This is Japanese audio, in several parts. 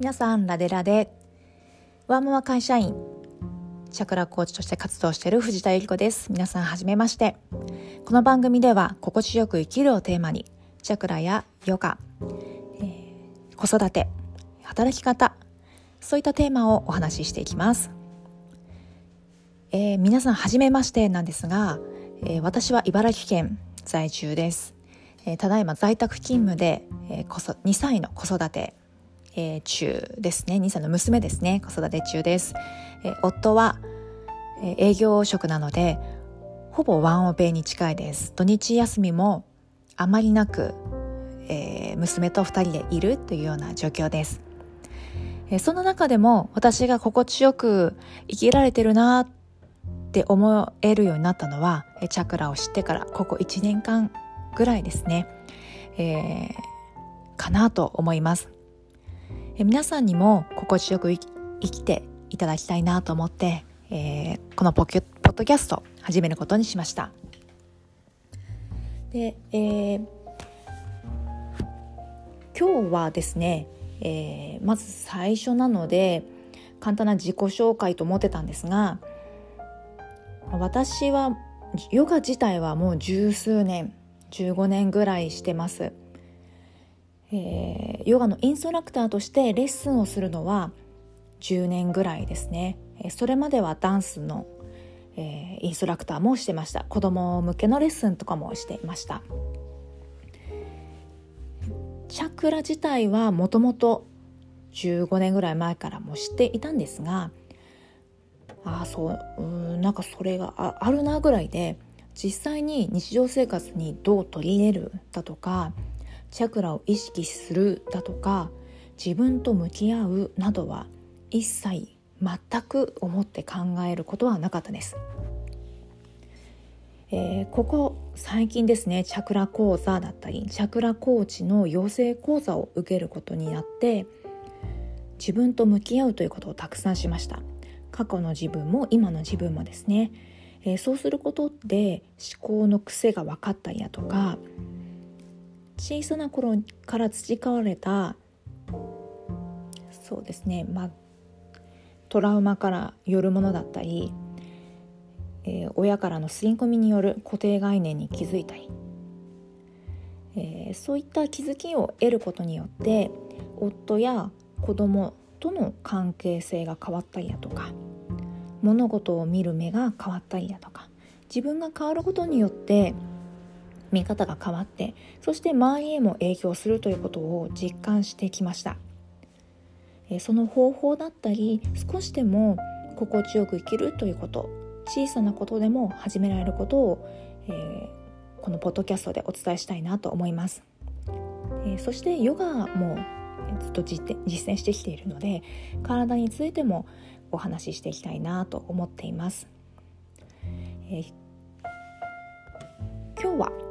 皆さんラデラで。ワーママ会社員。チャクラコーチとして活動している藤田由里子です。皆さんはじめまして。この番組では心地よく生きるをテーマにチャクラやヨガ、えー、子育て働き方そういったテーマをお話ししていきます、えー、皆さんはじめましてなんですが、えー、私は茨城県在住です、えただいま在宅勤務で、えー、2歳の子育てえー、中ですね。2歳の娘ですね。子育て中です、えー、夫は、えー、営業職なのでほぼワンオペに近いです。土日休みもあまりなく、えー、娘と2人でいるというような状況です、えー、その中でも私が心地よく生きられてるなって思えるようになったのはチャクラを知ってからここ1年間ぐらいですね、えー、かなと思います。え皆さんにも心地よく生きていただきたいなと思って、えー、このポッポッドキャスト始めることにしました。で、えー、今日はですね、えー、まず最初なので簡単な自己紹介と思ってたんですが私はヨガ自体はもう十数年15年ぐらいしてます。えー、ヨガのインストラクターとしてレッスンをするのは10年ぐらいですね。それまではダンスの、えー、インストラクターもしてました。子供向けのレッスンとかもしていました。チャクラ自体はもともと15年ぐらい前からも知っていたんですがああそううんなんかそれがああるなぐらいで実際に日常生活にどう取り入れるだとかチャクラを意識するだとか自分と向き合うなどは一切全く思って考えることはなかったです。えー、ここ最近ですねチャクラ講座だったりチャクラコーチの養成講座を受けることになって自分と向き合うということをたくさんしました過去の自分も今の自分もですね、えー、そうすることで思考の癖が分かったりだとか小さな頃から培われたそうですねまあトラウマからよるものだったり、えー、親からの吸い込みによる固定概念に気づいたり、えー、そういった気づきを得ることによって夫や子供との関係性が変わったりだとか物事を見る目が変わったりだとか自分が変わることによって見方が変わってそして周りへも影響するということを実感してきました。その方法だったり少しでも心地よく生きるということ小さなことでも始められることを、えー、このポッドキャストでお伝えしたいなと思います、えー、そしてヨガもずっと実践してきているので体についてもお話ししていきたいなと思っています、えー、今日は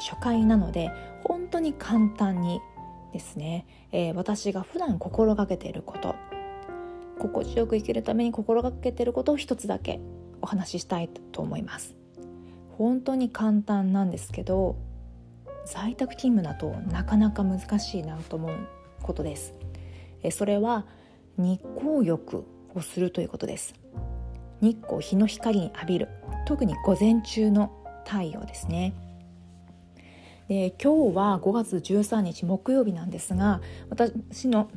初回なので本当に簡単にですね、えー、私が普段心がけていること心地よく生きるために心がけていることを一つだけお話ししたいと思います。本当に簡単なんですけど在宅勤務だとなかなか難しいなと思うことです。それは日光浴をするということです。日光日の光に浴びる。特に午前中の太陽ですね。で今日は5月13日木曜日なんですが私の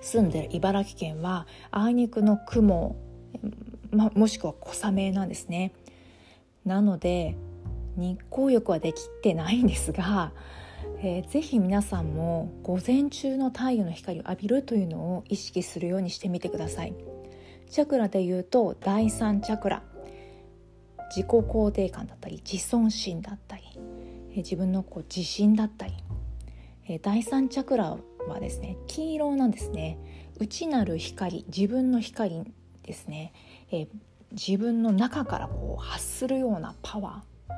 住んでる茨城県はあいにくの雲、ま、もしくは小雨なんですね。なので日光浴はできてないんですが、えー、ぜひ皆さんも午前中の太陽の光を浴びるというのを意識するようにしてみてください。チャクラで言うと第三チャクラ。自己肯定感だったり自尊心だったり。自分のこう自信だったりえ第三チャクラはですね黄色なんですね。内なる光自分の光ですね、え自分の中からこう発するようなパワー、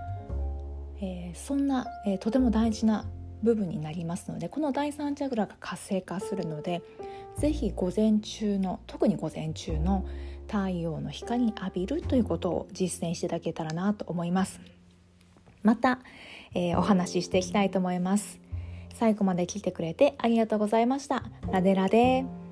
えー、そんな、えー、とても大事な部分になりますのでこの第三チャクラが活性化するので是非午前中の特に午前中の太陽の光に浴びるということを実践していただけたらなと思います。また、えー、お話ししていきたいと思います。最後まで聞いてくれてありがとうございました。ラデラデ。